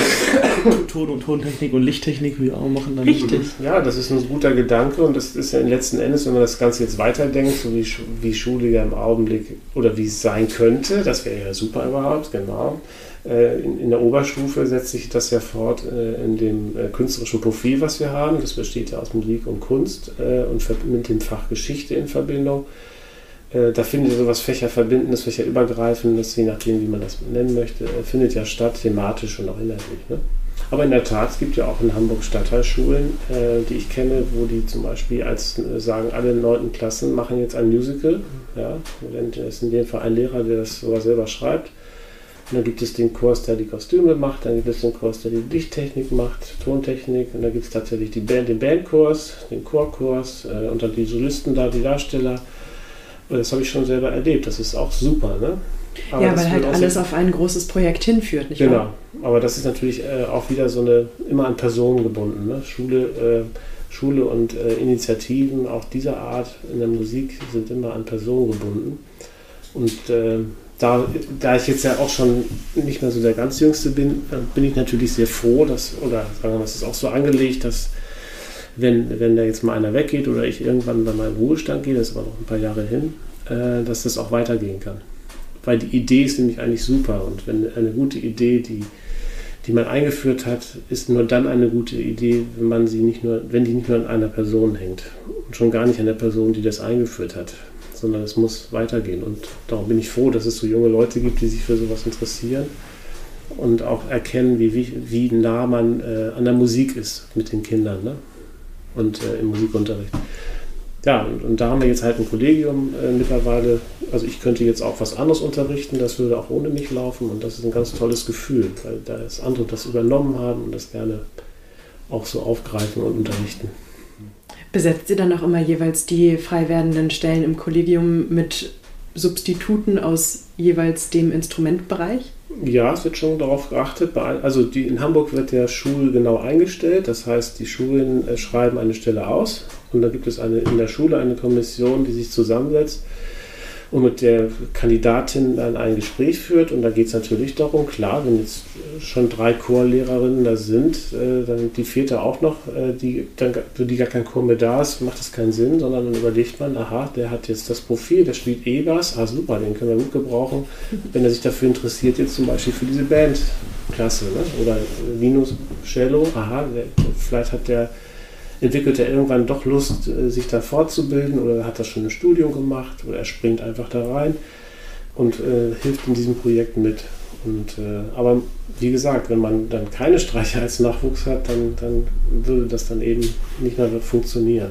Ton- und Tontechnik und Lichttechnik, wie wir auch machen dann. Richtig. Ja, das ist ein guter Gedanke und das ist ja letzten Endes, wenn man das Ganze jetzt weiterdenkt, so wie, wie Schule ja im Augenblick oder wie es sein könnte, das wäre ja super überhaupt, genau äh, in, der Oberstufe setzt sich das ja fort äh, in dem äh, künstlerischen Profil, was wir haben. Das besteht ja aus Musik und Kunst und mit dem Fach Geschichte in Verbindung. Da findet sowas Fächerverbindendes, Fächerübergreifendes, je nachdem, wie man das nennen möchte, findet ja statt, thematisch und auch inhaltlich. Ne? Aber in der Tat, es gibt ja auch in Hamburg Stadtteilschulen, die ich kenne, wo die zum Beispiel als sagen, alle neunten Klassen machen jetzt ein Musical. Ja, das ist in dem Fall ein Lehrer, der das sogar selber schreibt. Und dann gibt es den Kurs, der die Kostüme macht, dann gibt es den Kurs, der die Lichttechnik macht, Tontechnik, und dann gibt es tatsächlich die Band, den Bandkurs, den Chorkurs äh, und dann die Solisten da, die Darsteller. Und das habe ich schon selber erlebt, das ist auch super. Ne? Aber ja, weil halt alles auf ein großes Projekt hinführt, nicht genau. wahr? Genau, aber das ist natürlich äh, auch wieder so eine, immer an Personen gebunden. Ne? Schule, äh, Schule und äh, Initiativen auch dieser Art in der Musik sind immer an Personen gebunden. Und äh, da, da ich jetzt ja auch schon nicht mehr so der ganz Jüngste bin, äh, bin ich natürlich sehr froh, dass, oder sagen wir mal, es ist auch so angelegt, dass wenn, wenn da jetzt mal einer weggeht oder ich irgendwann bei meinem Ruhestand gehe, das ist aber noch ein paar Jahre hin, äh, dass das auch weitergehen kann. Weil die Idee ist nämlich eigentlich super und wenn eine gute Idee, die, die man eingeführt hat, ist nur dann eine gute Idee, wenn man sie nicht nur, wenn die nicht nur an einer Person hängt und schon gar nicht an der Person, die das eingeführt hat sondern es muss weitergehen. Und darum bin ich froh, dass es so junge Leute gibt, die sich für sowas interessieren und auch erkennen, wie, wie, wie nah man äh, an der Musik ist mit den Kindern ne? und äh, im Musikunterricht. Ja, und, und, da haben wir jetzt halt ein Kollegium äh, mittlerweile. Also ich könnte jetzt auch was anderes unterrichten, das würde auch ohne mich laufen und das ist ein ganz tolles Gefühl, weil da andere das übernommen haben und das gerne auch so aufgreifen und unterrichten. Besetzt ihr dann auch immer jeweils die frei werdenden Stellen im Kollegium mit Substituten aus jeweils dem Instrumentbereich? Ja, es wird schon darauf geachtet. Also die, in Hamburg wird der Schul genau eingestellt. Das heißt, die Schulen äh, schreiben eine Stelle aus und da gibt es eine, in der Schule eine Kommission, die sich zusammensetzt und mit der Kandidatin dann ein Gespräch führt. Und da geht es natürlich darum, klar, wenn jetzt schon drei Chorlehrerinnen da sind, äh, dann die vierte auch noch, äh, die, dann, für die gar kein Chor mehr da ist, macht das keinen Sinn, sondern dann überlegt man, aha, der hat jetzt das Profil, der spielt E-Bass, ah super, den können wir gut gebrauchen, wenn er sich dafür interessiert, jetzt zum Beispiel für diese Bandklasse, ne? oder Linus Cello, aha, der, vielleicht hat der entwickelt er irgendwann doch Lust, äh, sich da fortzubilden oder hat er schon ein Studium gemacht oder er springt einfach da rein und äh, hilft in diesem Projekt mit. Und, äh, aber wie gesagt, wenn man dann keine Streicher als Nachwuchs hat, dann, dann würde das dann eben nicht mehr funktionieren.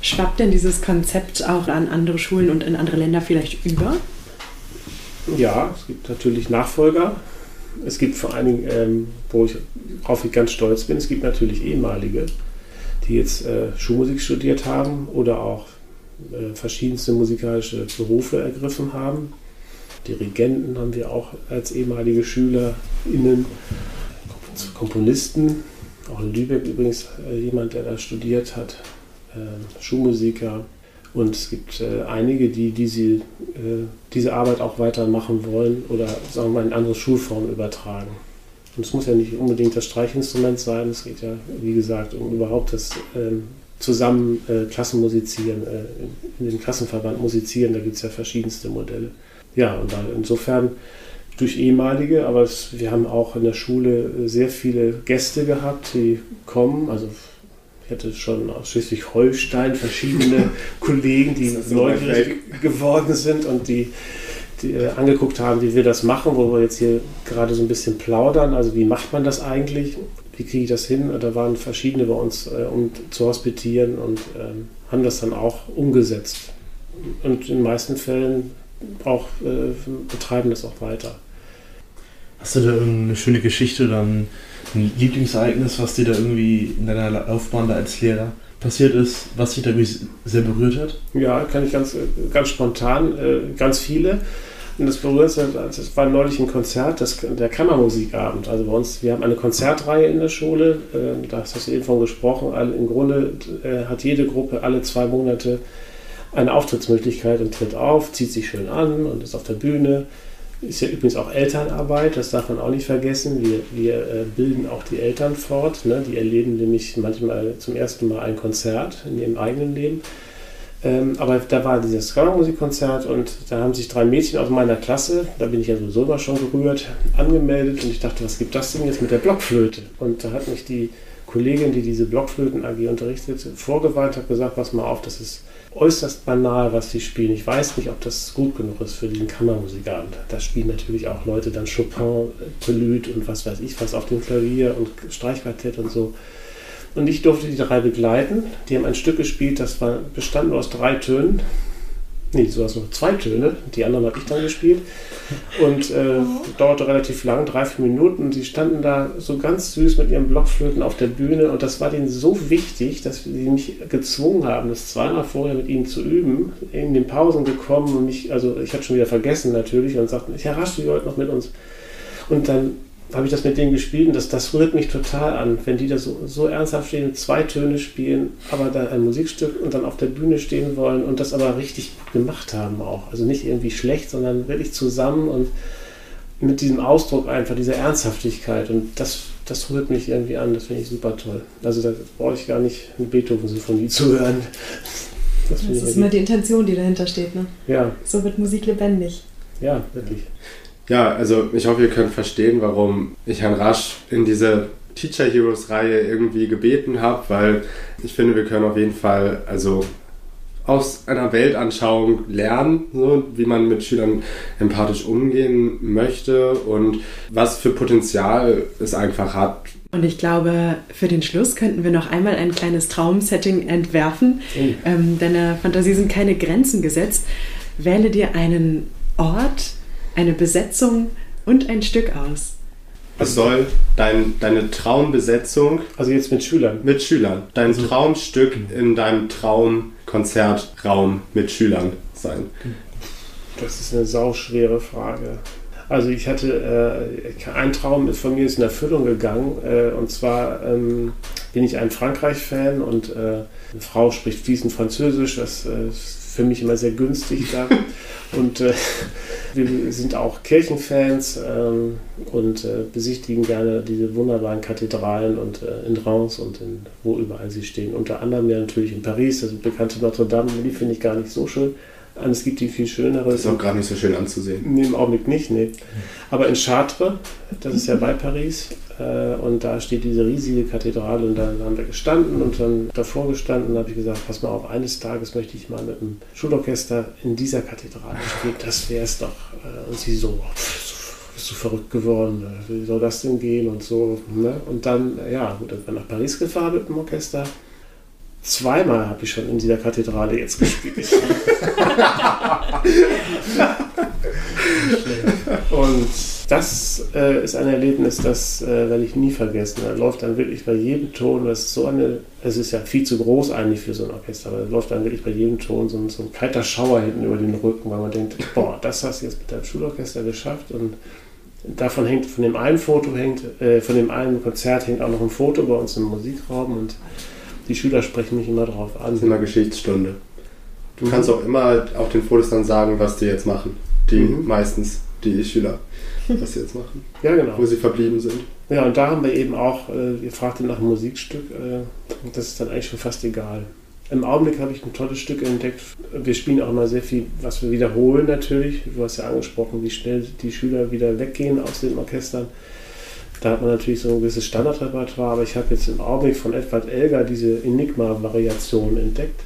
Schwappt denn dieses Konzept auch an andere Schulen und in andere Länder vielleicht über? Ja, es gibt natürlich Nachfolger. Es gibt vor allen Dingen, ähm, wo ich, worauf ich ganz stolz bin, es gibt natürlich ehemalige, die jetzt äh, Schulmusik studiert haben oder auch äh, verschiedenste musikalische Berufe ergriffen haben. Dirigenten haben wir auch als ehemalige SchülerInnen, Komponisten, auch in Lübeck übrigens äh, jemand, der da studiert hat, äh, Schulmusiker. Und es gibt äh, einige, die diese, äh, diese Arbeit auch weitermachen wollen oder sagen wir mal in andere Schulformen übertragen. Und es muss ja nicht unbedingt das Streichinstrument sein, es geht ja, wie gesagt, um überhaupt das ähm, zusammen äh, Klassenmusizieren, äh, in den Klassenverband musizieren, da gibt es ja verschiedenste Modelle. Ja, und da, insofern durch ehemalige, aber es, wir haben auch in der Schule sehr viele Gäste gehabt, die kommen. Also ich hatte schon aus Schleswig-Holstein verschiedene Kollegen, die neugierig geworden sind und die äh, angeguckt haben, wie wir das machen, wo wir jetzt hier gerade so ein bisschen plaudern. Also wie macht man das eigentlich? Wie kriege ich das hin? Da waren verschiedene bei uns, äh, um zu hospitieren und ähm, haben das dann auch umgesetzt. Und in den meisten Fällen auch äh, betreiben das auch weiter. Hast du da irgendeine schöne Geschichte oder ein, ein Lieblingsereignis, was dir da irgendwie in deiner Laufbahn da als Lehrer passiert ist, was dich da irgendwie sehr berührt hat? Ja, kann ich ganz, ganz spontan, äh, ganz viele. Und das berührt, das war neulich ein Konzert, das, der Kammermusikabend. Also bei uns, wir haben eine Konzertreihe in der Schule, äh, da hast du eben von gesprochen. Alle, Im Grunde äh, hat jede Gruppe alle zwei Monate eine Auftrittsmöglichkeit und tritt auf, zieht sich schön an und ist auf der Bühne. Ist ja übrigens auch Elternarbeit, das darf man auch nicht vergessen. Wir, wir äh, bilden auch die Eltern fort. Ne? Die erleben nämlich manchmal zum ersten Mal ein Konzert in ihrem eigenen Leben. Ähm, aber da war dieses Kammermusikkonzert und da haben sich drei Mädchen aus meiner Klasse, da bin ich ja sowieso immer schon gerührt, angemeldet und ich dachte, was gibt das denn jetzt mit der Blockflöte? Und da hat mich die Kollegin, die diese Blockflöten AG unterrichtet, vorgewarnt, hat gesagt, pass mal auf, das ist äußerst banal, was die spielen. Ich weiß nicht, ob das gut genug ist für diesen Kammermusikabend. Da spielen natürlich auch Leute dann Chopin, Prelude und was weiß ich was auf dem Klavier und Streichquartett und so. Und ich durfte die drei begleiten. Die haben ein Stück gespielt, das war, bestand nur aus drei Tönen. Nee, sogar nur zwei Töne. Die anderen habe ich dann gespielt. Und äh, dauerte relativ lang, drei, vier Minuten. Und sie standen da so ganz süß mit ihren Blockflöten auf der Bühne. Und das war denen so wichtig, dass sie mich gezwungen haben, das zweimal vorher mit ihnen zu üben. In den Pausen gekommen und mich, also ich hatte schon wieder vergessen natürlich, und sagten, Herr Rasch, du heute noch mit uns. Und dann habe ich das mit denen gespielt und das, das rührt mich total an, wenn die da so, so ernsthaft stehen zwei Töne spielen, aber dann ein Musikstück und dann auf der Bühne stehen wollen und das aber richtig gut gemacht haben auch. Also nicht irgendwie schlecht, sondern wirklich zusammen und mit diesem Ausdruck einfach, dieser Ernsthaftigkeit und das, das rührt mich irgendwie an, das finde ich super toll. Also da brauche ich gar nicht eine Beethoven-Sinfonie zu hören. Das, das ist immer die Intention, die dahinter steht. Ne? Ja. So wird Musik lebendig. Ja, wirklich. Ja, also ich hoffe, ihr könnt verstehen, warum ich Herrn Rasch in diese Teacher Heroes Reihe irgendwie gebeten habe, weil ich finde, wir können auf jeden Fall also aus einer Weltanschauung lernen, so, wie man mit Schülern empathisch umgehen möchte und was für Potenzial es einfach hat. Und ich glaube, für den Schluss könnten wir noch einmal ein kleines Traumsetting entwerfen. Mhm. Ähm, deiner Fantasie sind keine Grenzen gesetzt. Wähle dir einen Ort, eine Besetzung und ein Stück aus. Es soll dein, deine Traumbesetzung Also jetzt mit Schülern. mit Schülern, dein Also- Traumstück in deinem Traumkonzertraum mit Schülern sein. Das ist eine sauschwere Frage. Also ich hatte, äh, ein Traum ist von mir ist in Erfüllung gegangen. Äh, und zwar ähm, bin ich ein Frankreich-Fan und äh, eine Frau spricht fließend Französisch. Das äh, ist für mich immer sehr günstig da. und äh, wir sind auch Kirchenfans ähm, und äh, besichtigen gerne diese wunderbaren Kathedralen und äh, in Reims und in, wo überall sie stehen. Unter anderem ja natürlich in Paris, das bekannte Notre Dame, die finde ich gar nicht so schön. Und es gibt die viel schönere. Das ist auch gerade nicht so schön anzusehen. Nee, im Augenblick nicht, nee. Aber in Chartres, das ist ja bei Paris, und da steht diese riesige Kathedrale und da haben wir gestanden und dann davor gestanden und habe ich gesagt, pass mal auf, eines Tages möchte ich mal mit dem Schulorchester in dieser Kathedrale spielen, das wäre es doch. Äh, Und sie so, bist du verrückt geworden, äh, wie soll das denn gehen und so. Ne? Und dann, äh, ja, gut, dann bin ich nach Paris gefahren mit dem Orchester. Zweimal habe ich schon in dieser Kathedrale jetzt gespielt. Und das äh, ist ein Erlebnis, das äh, werde ich nie vergessen. Da läuft dann wirklich bei jedem Ton, das ist so eine, es ist ja viel zu groß eigentlich für so ein Orchester, aber da läuft dann wirklich bei jedem Ton so ein, so ein kalter Schauer hinten über den Rücken, weil man denkt, boah, das hast du jetzt mit deinem Schulorchester geschafft und davon hängt, von dem einen Foto hängt, äh, von dem einen Konzert hängt auch noch ein Foto bei uns im Musikraum und die Schüler sprechen mich immer drauf an. Das ist immer Geschichtsstunde. Du kannst auch immer auf den Fotos dann sagen, was die jetzt machen. Die Mhm. meistens, die Schüler, was sie jetzt machen. Ja, genau. Wo sie verblieben sind. Ja, und da haben wir eben auch, äh, ihr fragtet nach einem Musikstück, äh, das ist dann eigentlich schon fast egal. Im Augenblick habe ich ein tolles Stück entdeckt. Wir spielen auch mal sehr viel, was wir wiederholen natürlich. Du hast ja angesprochen, wie schnell die Schüler wieder weggehen aus den Orchestern. Da hat man natürlich so ein gewisses Standardrepertoire, aber ich habe jetzt im Augenblick von Edward Elgar diese Enigma-Variation entdeckt.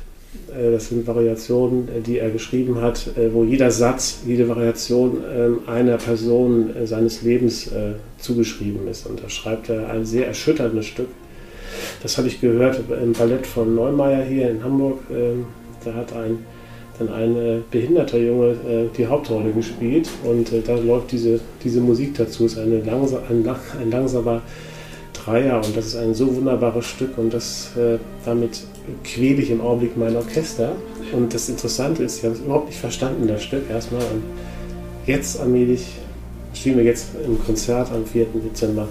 Äh, das sind Variationen, äh, die er geschrieben hat, äh, wo jeder Satz, jede Variation ähm, einer Person seines Lebens zugeschrieben ist. Und da schreibt er ein sehr erschütterndes Stück. Das habe ich gehört im Ballett von Neumeier hier in Hamburg. Ähm, da hat ein, dann ein behinderter Junge die Hauptrolle gespielt und da läuft diese, diese Musik dazu. Es ist eine langsa ein, ein langsamer Dreier und das ist ein so wunderbares Stück und das damit quäle ich im Augenblick mein Orchester. Und das Interessante ist, ich habe es überhaupt nicht verstanden, das Stück erstmal. Und jetzt allmählich spielen wir jetzt im Konzert am 4. Dezember.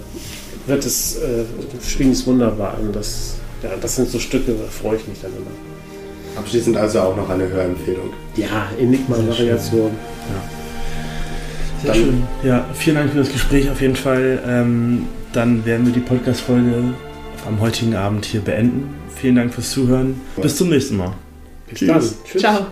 Wird es, äh, spielen es wunderbar. Und das, ja, das sind so Stücke, da freue ich mich dann immer. Abschließend also auch noch eine Hörempfehlung. Ja, Enigma-Variation. Ja. Sehr dann, schön. Ja, vielen Dank für das Gespräch auf jeden Fall. Ähm, dann werden wir die Podcast-Folge am heutigen Abend hier beenden. Vielen Dank fürs Zuhören. Bis zum nächsten Mal. Bis Tschüss. dann. Tschüss. Ciao.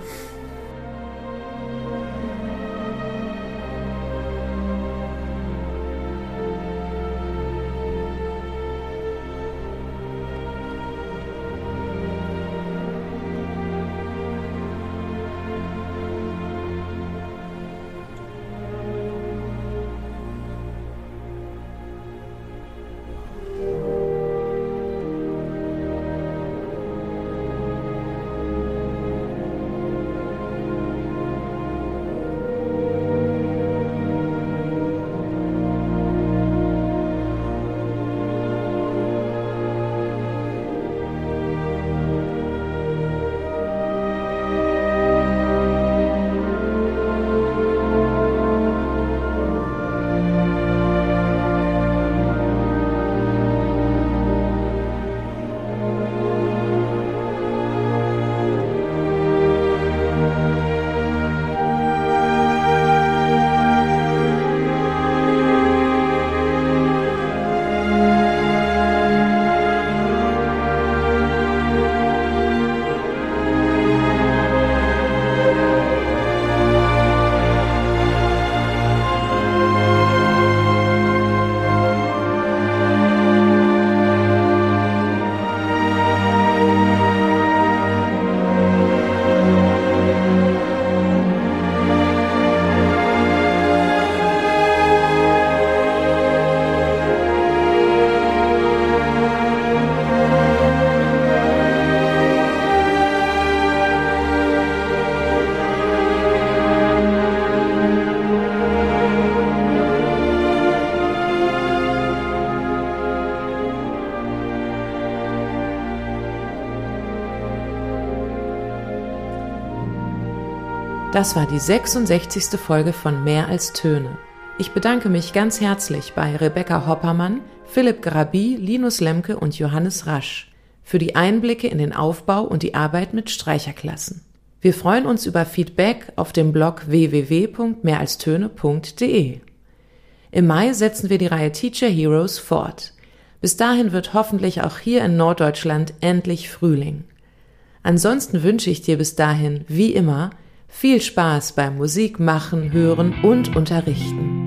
Das war die 66. Folge von Mehr als Töne. Ich bedanke mich ganz herzlich bei Rebecca Hoppermann, Philipp Grabi, Linus Lemke und Johannes Rasch für die Einblicke in den Aufbau und die Arbeit mit Streicherklassen. Wir freuen uns über Feedback auf dem Blog www.mehralstöne.de. Im Mai setzen wir die Reihe Teacher Heroes fort. Bis dahin wird hoffentlich auch hier in Norddeutschland endlich Frühling. Ansonsten wünsche ich dir bis dahin, wie immer, viel Spaß beim Musik machen, hören und unterrichten.